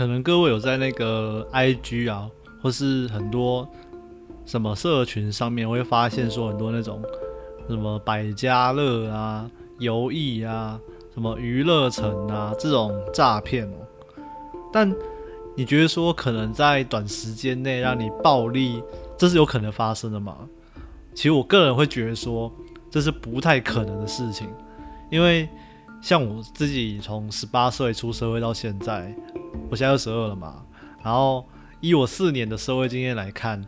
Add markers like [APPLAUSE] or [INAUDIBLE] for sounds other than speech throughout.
可能各位有在那个 IG 啊，或是很多什么社群上面，会发现说很多那种什么百家乐啊、游艺啊、什么娱乐城啊这种诈骗哦。但你觉得说可能在短时间内让你暴利，这是有可能发生的吗？其实我个人会觉得说这是不太可能的事情，因为像我自己从十八岁出社会到现在，我现在二十二了嘛，然后以我四年的社会经验来看，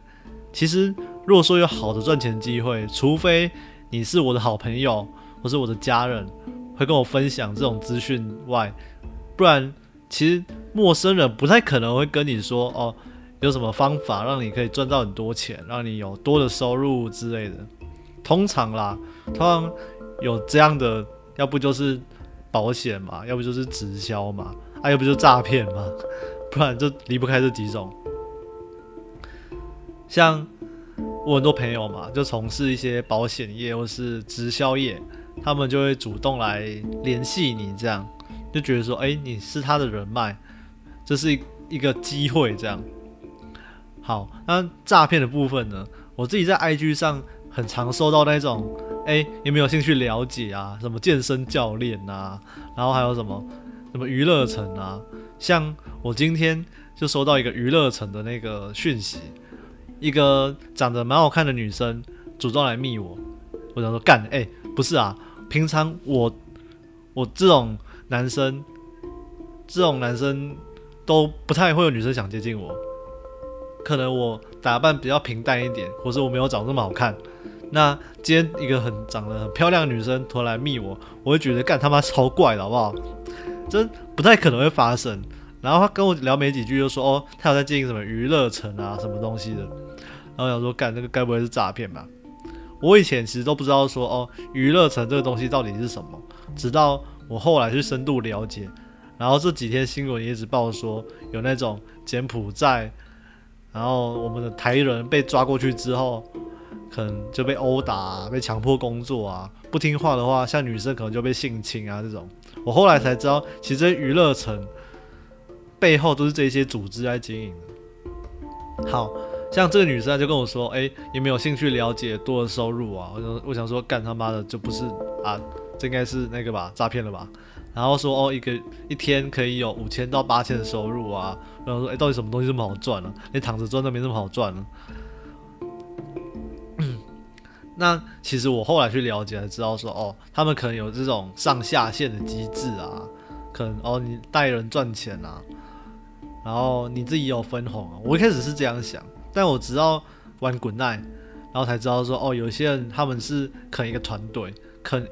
其实如果说有好的赚钱机会，除非你是我的好朋友或是我的家人会跟我分享这种资讯外，不然其实陌生人不太可能会跟你说哦。有什么方法让你可以赚到很多钱，让你有多的收入之类的？通常啦，通常有这样的，要不就是保险嘛，要不就是直销嘛，啊，要不就诈骗嘛，[LAUGHS] 不然就离不开这几种。像我很多朋友嘛，就从事一些保险业或是直销业，他们就会主动来联系你，这样就觉得说，哎，你是他的人脉，这是一个机会，这样。好，那诈骗的部分呢？我自己在 IG 上很常收到那种，哎，有没有兴趣了解啊？什么健身教练啊，然后还有什么什么娱乐城啊？像我今天就收到一个娱乐城的那个讯息，一个长得蛮好看的女生主动来密我，我想说干，哎，不是啊，平常我我这种男生，这种男生都不太会有女生想接近我。可能我打扮比较平淡一点，或者我没有长这么好看。那今天一个很长得很漂亮的女生突然来密我，我会觉得干他妈超怪的好不好？真不太可能会发生。然后他跟我聊没几句，就说哦，他有在经营什么娱乐城啊，什么东西的。然后想说干那个该不会是诈骗吧？我以前其实都不知道说哦，娱乐城这个东西到底是什么，直到我后来去深度了解。然后这几天新闻也一直报说有那种柬埔寨。然后我们的台人被抓过去之后，可能就被殴打、被强迫工作啊，不听话的话，像女生可能就被性侵啊这种。我后来才知道，其实娱乐城背后都是这些组织在经营。好像这个女生就跟我说：“哎，有没有兴趣了解多的收入啊？”我想，我想说，干他妈的就不是啊，这应该是那个吧，诈骗了吧？然后说哦，一个一天可以有五千到八千的收入啊。然后说，哎，到底什么东西这么好赚呢？你躺着赚都没这么好赚呢。那其实我后来去了解才知道说，哦，他们可能有这种上下线的机制啊，可能哦，你带人赚钱啊，然后你自己有分红啊。我一开始是这样想，但我直到玩滚奈，然后才知道说，哦，有些人他们是啃一个团队，啃。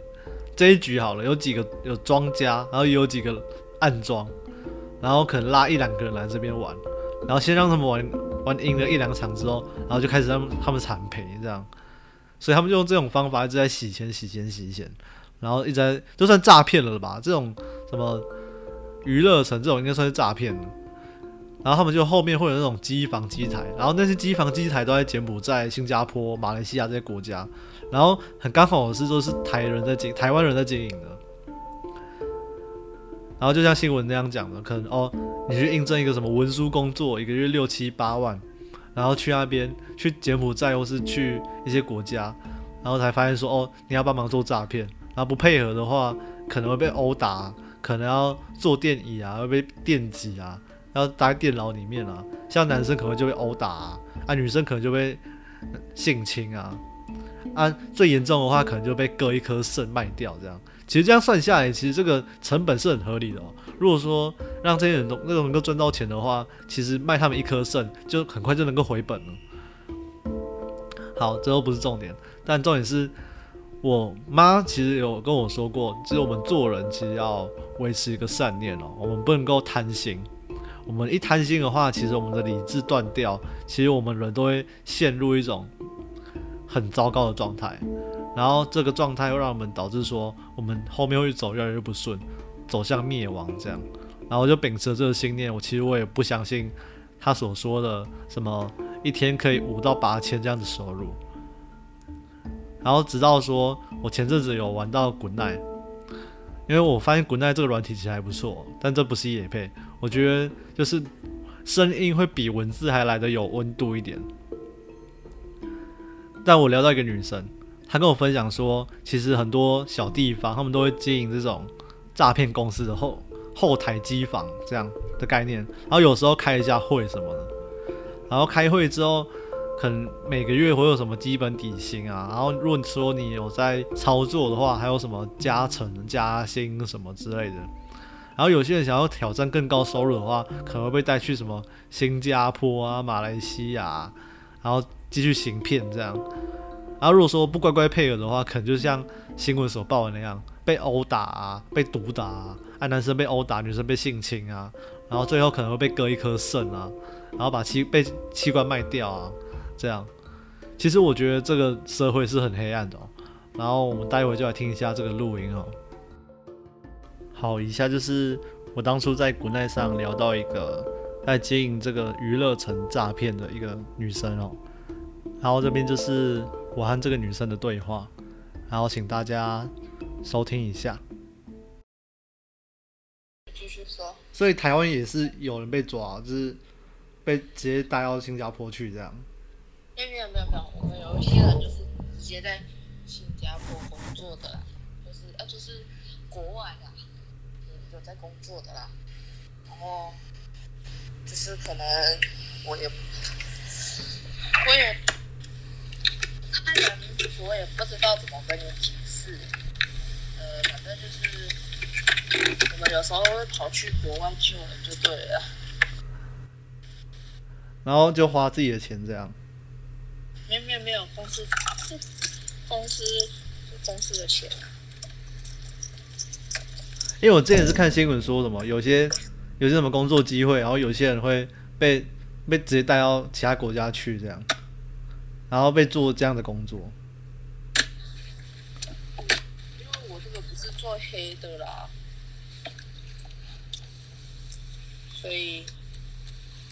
这一局好了，有几个有庄家，然后有几个暗庄，然后可能拉一两个人来这边玩，然后先让他们玩玩赢了一两场之后，然后就开始让他们惨赔这样，所以他们就用这种方法一直在洗钱、洗钱、洗钱，然后一直在就算诈骗了吧？这种什么娱乐城这种应该算是诈骗。然后他们就后面会有那种机房机台，然后那些机房机台都在柬埔寨、新加坡、马来西亚这些国家，然后很刚好是说是台人在经，台湾人在经营的。然后就像新闻那样讲的，可能哦，你去应征一个什么文书工作，一个月六七八万，然后去那边去柬埔寨或是去一些国家，然后才发现说哦，你要帮忙做诈骗，然后不配合的话，可能会被殴打，可能要坐电椅啊，会被电击啊。要待在电脑里面啊，像男生可能就被殴打啊，啊女生可能就被性侵啊，啊最严重的话可能就被割一颗肾卖掉这样。其实这样算下来，其实这个成本是很合理的哦。如果说让这些人都那种能够赚到钱的话，其实卖他们一颗肾就很快就能够回本了。好，这都不是重点，但重点是我妈其实有跟我说过，就是我们做人其实要维持一个善念哦，我们不能够贪心。我们一贪心的话，其实我们的理智断掉，其实我们人都会陷入一种很糟糕的状态，然后这个状态又让我们导致说，我们后面会走越来越不顺，走向灭亡这样。然后我就秉持这个信念，我其实我也不相信他所说的什么一天可以五到八千这样子收入。然后直到说我前阵子有玩到滚奈，因为我发现滚奈这个软体其实还不错，但这不是野配，我觉得就是声音会比文字还来的有温度一点。但我聊到一个女生，她跟我分享说，其实很多小地方他们都会经营这种诈骗公司的后后台机房这样的概念，然后有时候开一下会什么的，然后开会之后。可能每个月会有什么基本底薪啊，然后如果说你有在操作的话，还有什么加成、加薪什么之类的。然后有些人想要挑战更高收入的话，可能会被带去什么新加坡啊、马来西亚，然后继续行骗这样。然后如果说不乖乖配合的话，可能就像新闻所报的那样，被殴打啊、被毒打啊，啊男生被殴打，女生被性侵啊，然后最后可能会被割一颗肾啊，然后把器被器官卖掉啊。这样，其实我觉得这个社会是很黑暗的。哦然后我们待会就来听一下这个录音哦。好，以下就是我当初在国内上聊到一个在经营这个娱乐城诈骗的一个女生哦。然后这边就是我和这个女生的对话，然后请大家收听一下。继续说。所以台湾也是有人被抓，就是被直接带到新加坡去这样。没有没有没有，我们有一些人就是直接在新加坡工作的啦，就是呃就是国外的，有在工作的啦。然后就是可能我也我也看人，我也不知道怎么跟你解释。呃，反正就是我们有时候会跑去国外救人就对了。然后就花自己的钱这样。没有没有没有，公司是公司公司的钱。因为我之前是看新闻说什么，有些有些什么工作机会，然后有些人会被被直接带到其他国家去这样，然后被做这样的工作。因为我这个不是做黑的啦，所以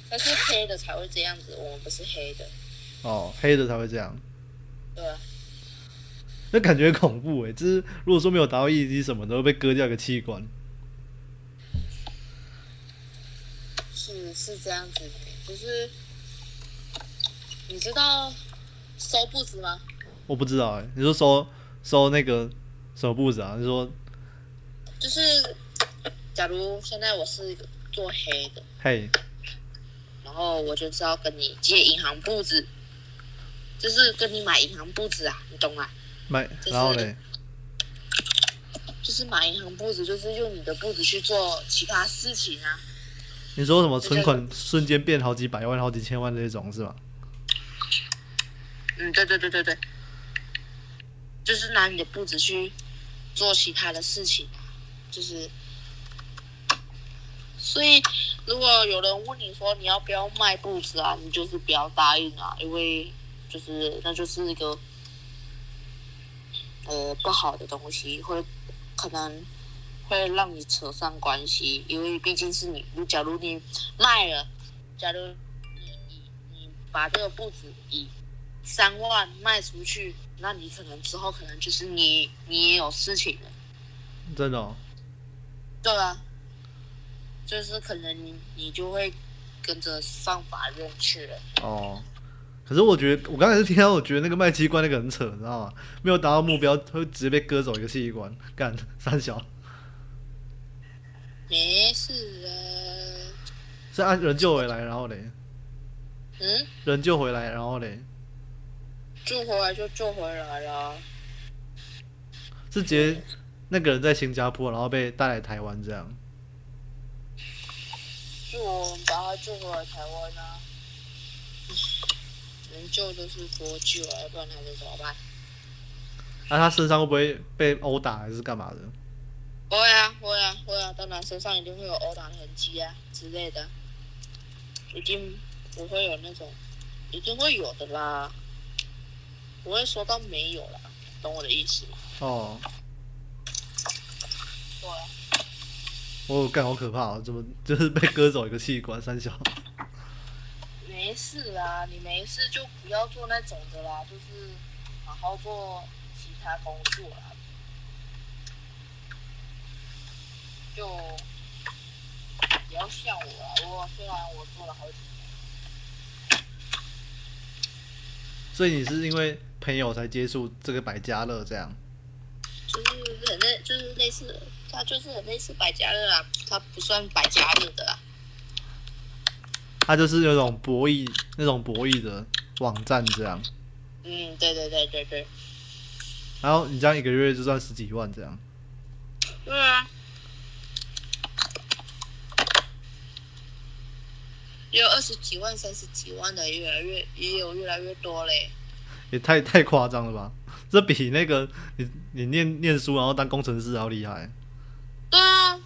但是黑的才会这样子，我们不是黑的。哦，黑的才会这样。对。那感觉恐怖哎！就是如果说没有达到业绩什么，都会被割掉一个器官。是是这样子，就是你知道收布子吗？我不知道哎，你说收收那个什么布子啊？你说就是假如现在我是一个做黑的，嘿，然后我就是要跟你借银行布子。就是跟你买银行簿子啊，你懂吗？买，然后嘞，就是买银行布子，就是用你的布子去做其他事情啊。你说什么存款瞬间变好几百万、好几千万这种是吧？嗯，对对对对对，就是拿你的步子去做其他的事情，就是。所以，如果有人问你说你要不要卖步子啊，你就是不要答应啊，因为。就是，那就是一个，呃，不好的东西，会可能会让你扯上关系，因为毕竟是你。你假如你卖了，假如你你你把这个布子以三万卖出去，那你可能之后可能就是你你也有事情了。真的？对啊，就是可能你你就会跟着上法院去了。哦。可是我觉得，我刚才是听到，我觉得那个卖器官那个很扯，你知道吗？没有达到目标，会直接被割走一个器官，干三小。没事啊。是按人救回来，然后嘞？嗯？人救回来，然后嘞？救回来就救回来了。是直接那个人在新加坡，然后被带来台湾这样。就我们把他救回来台湾啊。能救就是多救啊，要不然他就怎么办？那他身上会不会被殴打还是干嘛的？会啊，会啊，会啊，当然身上一定会有殴打的痕迹啊之类的，一定不会有那种，一定会有的啦，不会说到没有啦，懂我的意思吗？哦。对。我干好可怕啊！怎么 [LAUGHS] 就是被割走一个器官？三小。没事啦，你没事就不要做那种的啦，就是好好做其他工作啦。就不要像我啦。我虽然我做了好几年，所以你是因为朋友才接触这个百家乐这样？就是很类，就是类似，它就是很类似百家乐啊，它不算百家乐的啦。它就是有种博弈那种博弈的网站这样。嗯，对对对对对。然后你这样一个月就赚十几万这样？对啊。也有二十几万、三十几万的，越来越也有越来越多嘞。也太太夸张了吧？[LAUGHS] 这比那个你你念念书然后当工程师还要厉害。对啊，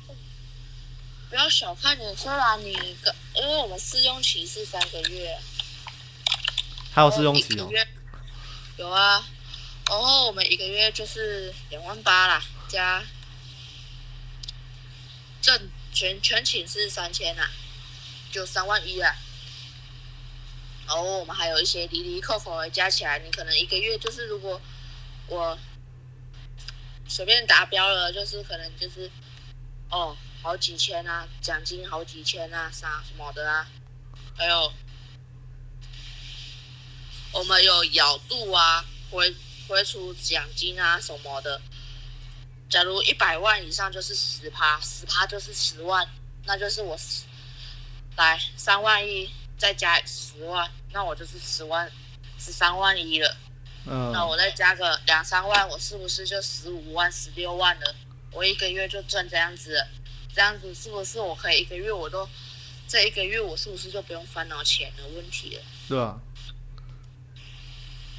不要小看你，虽然你个，因为我们试用期是三个月，还有试用期哦。有啊，然后我们一个月就是两万八啦，加正全全寝是三千啦。就三万一啊，然后我们还有一些离离扣扣加起来，你可能一个月就是如果我随便达标了，就是可能就是哦好几千啊，奖金好几千啊，啥什么的啊，还有我们有咬度啊，会会出奖金啊什么的。假如一百万以上就是十趴，十趴就是十万，那就是我。来三万一，再加十万，那我就是十万，十三万一了。嗯。那我再加个两三万，我是不是就十五万、十六万了？我一个月就赚这样子，这样子是不是我可以一个月我都，这一个月我是不是就不用烦恼钱的问题了？对啊。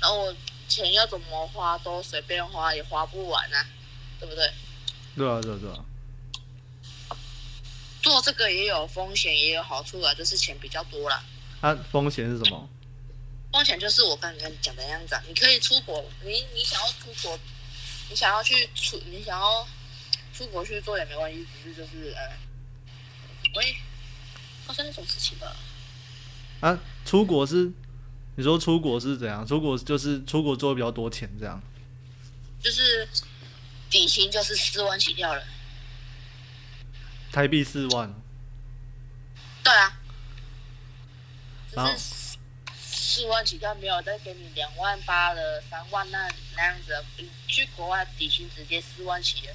然后我钱要怎么花都随便花，也花不完啊，对不对？对啊，对啊，对啊。做这个也有风险，也有好处啊，就是钱比较多啦。它风险是什么？风险就是我刚刚讲的样子啊，你可以出国，你你想要出国，你想要去出，你想要出国去做也没关系，只是就是呃，喂，发生那种事情吧。啊，出国是？你说出国是怎样？出国就是出国做比较多钱这样？就是底薪就是四万起跳了。台币四万，对啊，就是四万起跳，没有再给你两万八的三万那那样子，去国外底薪直接四万起了，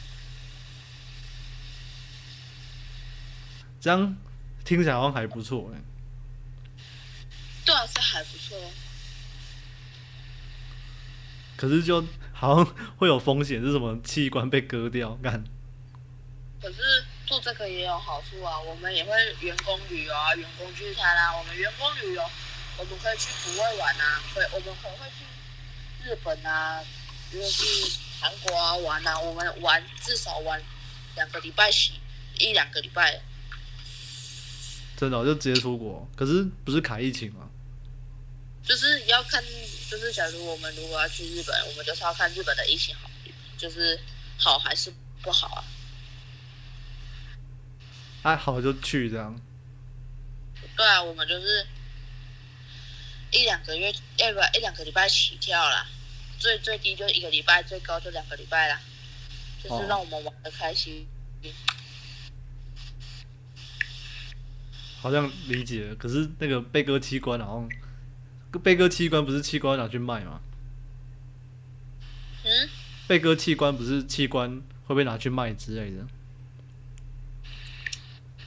这样听起来好像还不错哎。对啊，是还不错，可是就好像会有风险，是什么器官被割掉？干，可是。做这个也有好处啊，我们也会员工旅游啊，员工聚餐啊。我们员工旅游，我们可以去国外玩啊，会我们可能会去日本啊，或者是韩国啊玩啊。我们玩至少玩两个礼拜起，一两个礼拜。真的，就直接出国？可是不是卡疫情吗？就是要看，就是假如我们如果要去日本，我们就是要看日本的疫情好，就是好还是不好啊。还好就去这样。对啊，我们就是一两个月，要不一两个礼拜起跳啦，最最低就一个礼拜，最高就两个礼拜啦，就是让我们玩的开心。好像理解，可是那个被割器官好像，被割器官不是器官拿去卖吗？嗯？被割器官不是器官会被拿去卖之类的？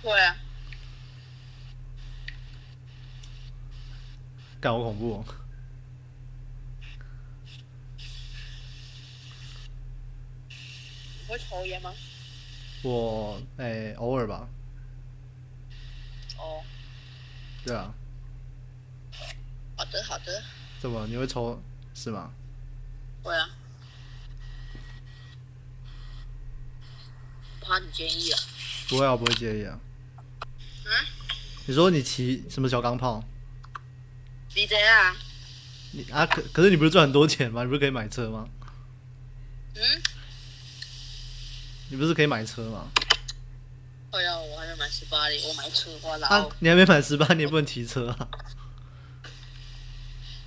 会啊，干好恐怖哦！你会抽烟吗？我诶，偶尔吧。哦。对啊。好的，好的。怎么？你会抽是吗？会啊。怕你介意啊？不会啊，不会介意啊。你说你骑什么小钢炮？DJ 啊？你啊可可是你不是赚很多钱吗？你不是可以买车吗？嗯？你不是可以买车吗？哎呀，我还没买十八哩，我买车花了。啊，你还没满十八，你也不能骑车啊？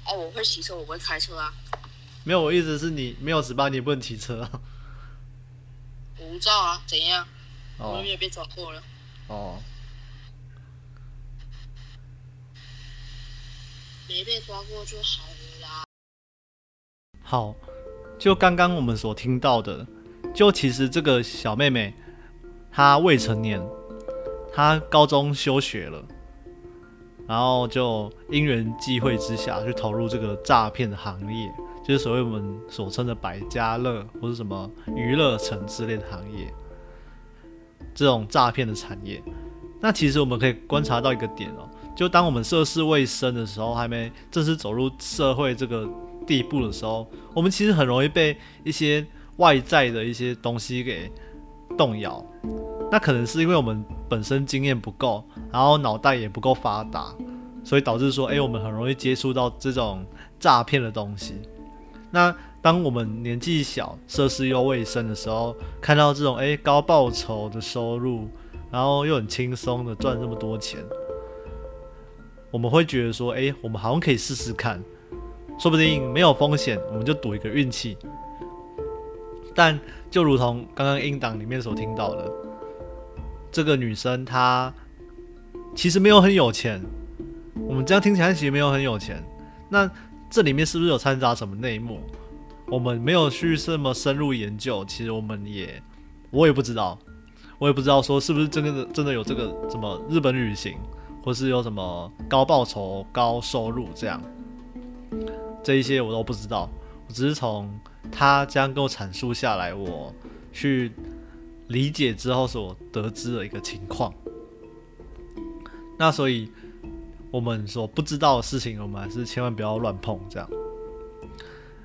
哦，我会骑车，我会开车啊。没有，我意思是你没有十八，你也不能骑车啊。无照啊？怎样？我们没有被抓过了。哦，没被抓过就好了啦。好，就刚刚我们所听到的，就其实这个小妹妹她未成年，她高中休学了，然后就因缘际会之下去投入这个诈骗的行业，就是所谓我们所称的百家乐或者什么娱乐城之类的行业，这种诈骗的产业。那其实我们可以观察到一个点哦，就当我们涉世未深的时候，还没正式走入社会这个地步的时候，我们其实很容易被一些外在的一些东西给动摇。那可能是因为我们本身经验不够，然后脑袋也不够发达，所以导致说，哎，我们很容易接触到这种诈骗的东西。那当我们年纪小、涉世又未深的时候，看到这种哎高报酬的收入，然后又很轻松的赚这么多钱，我们会觉得说，哎，我们好像可以试试看，说不定没有风险，我们就赌一个运气。但就如同刚刚音档里面所听到的，这个女生她其实没有很有钱，我们这样听起来其实没有很有钱。那这里面是不是有掺杂什么内幕？我们没有去这么深入研究，其实我们也我也不知道，我也不知道说是不是真的真的有这个什么日本旅行，或是有什么高报酬、高收入这样，这一些我都不知道。我只是从他这样跟我阐述下来，我去理解之后所得知的一个情况。那所以。我们所不知道的事情，我们还是千万不要乱碰，这样。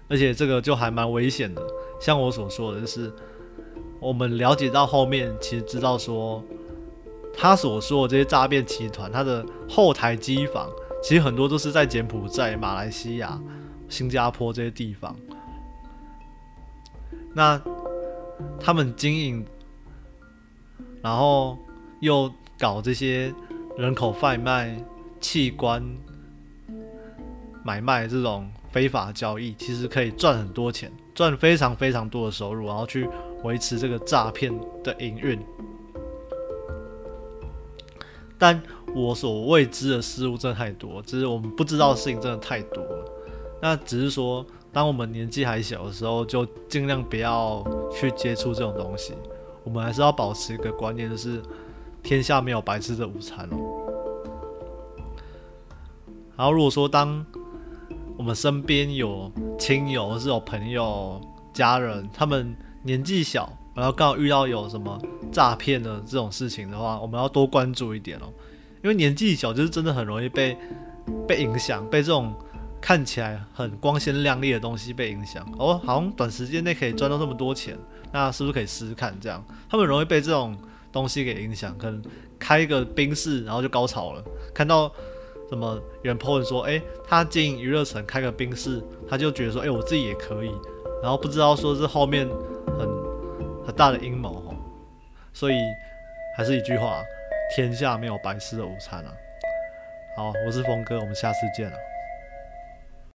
而且这个就还蛮危险的。像我所说的，就是我们了解到后面，其实知道说，他所说的这些诈骗集团，他的后台机房，其实很多都是在柬埔寨、马来西亚、新加坡这些地方。那他们经营，然后又搞这些人口贩卖。器官买卖这种非法交易，其实可以赚很多钱，赚非常非常多的收入，然后去维持这个诈骗的营运。但我所未知的事物真的太多，只是我们不知道的事情真的太多了。那只是说，当我们年纪还小的时候，就尽量不要去接触这种东西。我们还是要保持一个观念，就是天下没有白吃的午餐哦。然后，如果说当我们身边有亲友或是有朋友、家人，他们年纪小，然后刚好遇到有什么诈骗的这种事情的话，我们要多关注一点哦。因为年纪小，就是真的很容易被被影响，被这种看起来很光鲜亮丽的东西被影响。哦，好像短时间内可以赚到这么多钱，那是不是可以试试看？这样，他们容易被这种东西给影响，可能开一个冰室，然后就高潮了，看到。什么有人 po 说，哎，他经营娱乐城开个冰室，他就觉得说，哎，我自己也可以，然后不知道说是后面很很大的阴谋哦，所以还是一句话，天下没有白吃的午餐啊。好，我是峰哥，我们下次见了。